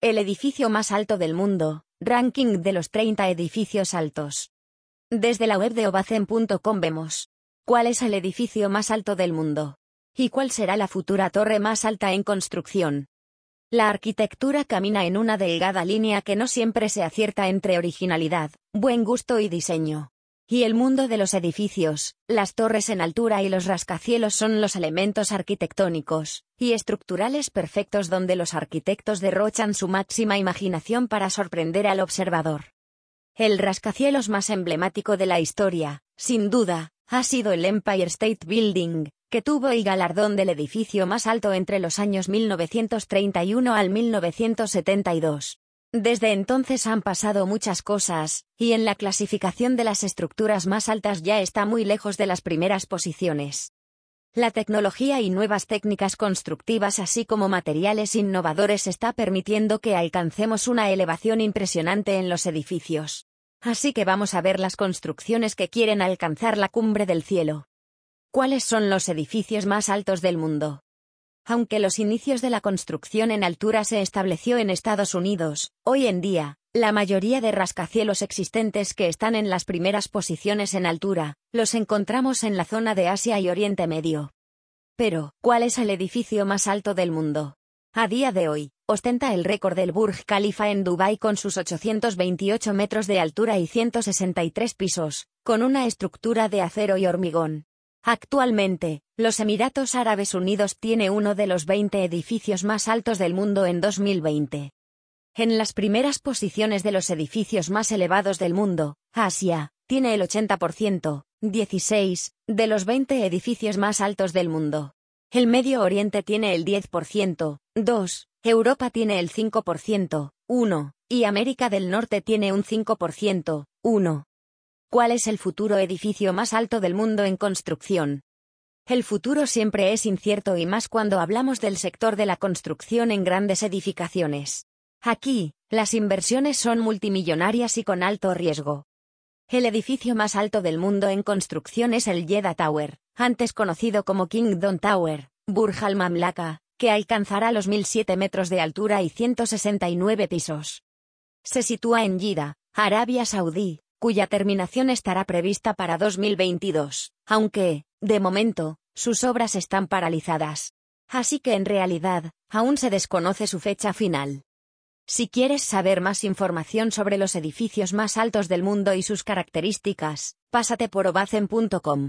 El edificio más alto del mundo, ranking de los 30 edificios altos. Desde la web de ovacen.com vemos cuál es el edificio más alto del mundo y cuál será la futura torre más alta en construcción. La arquitectura camina en una delgada línea que no siempre se acierta entre originalidad, buen gusto y diseño. Y el mundo de los edificios, las torres en altura y los rascacielos son los elementos arquitectónicos y estructurales perfectos donde los arquitectos derrochan su máxima imaginación para sorprender al observador. El rascacielos más emblemático de la historia, sin duda, ha sido el Empire State Building, que tuvo el galardón del edificio más alto entre los años 1931 al 1972. Desde entonces han pasado muchas cosas, y en la clasificación de las estructuras más altas ya está muy lejos de las primeras posiciones. La tecnología y nuevas técnicas constructivas así como materiales innovadores está permitiendo que alcancemos una elevación impresionante en los edificios. Así que vamos a ver las construcciones que quieren alcanzar la cumbre del cielo. ¿Cuáles son los edificios más altos del mundo? Aunque los inicios de la construcción en altura se estableció en Estados Unidos, hoy en día, la mayoría de rascacielos existentes que están en las primeras posiciones en altura, los encontramos en la zona de Asia y Oriente Medio. Pero, ¿cuál es el edificio más alto del mundo? A día de hoy, ostenta el récord del Burj Khalifa en Dubái con sus 828 metros de altura y 163 pisos, con una estructura de acero y hormigón. Actualmente, los Emiratos Árabes Unidos tiene uno de los 20 edificios más altos del mundo en 2020. En las primeras posiciones de los edificios más elevados del mundo, Asia, tiene el 80%, 16, de los 20 edificios más altos del mundo. El Medio Oriente tiene el 10%, 2, Europa tiene el 5%, 1, y América del Norte tiene un 5%, 1. ¿Cuál es el futuro edificio más alto del mundo en construcción? El futuro siempre es incierto y más cuando hablamos del sector de la construcción en grandes edificaciones. Aquí, las inversiones son multimillonarias y con alto riesgo. El edificio más alto del mundo en construcción es el Jeddah Tower, antes conocido como Kingdom Tower, Burj Al Mamlaka, que alcanzará los 1007 metros de altura y 169 pisos. Se sitúa en Jeddah, Arabia Saudí, cuya terminación estará prevista para 2022, aunque, de momento, sus obras están paralizadas. Así que en realidad, aún se desconoce su fecha final. Si quieres saber más información sobre los edificios más altos del mundo y sus características, pásate por obacen.com.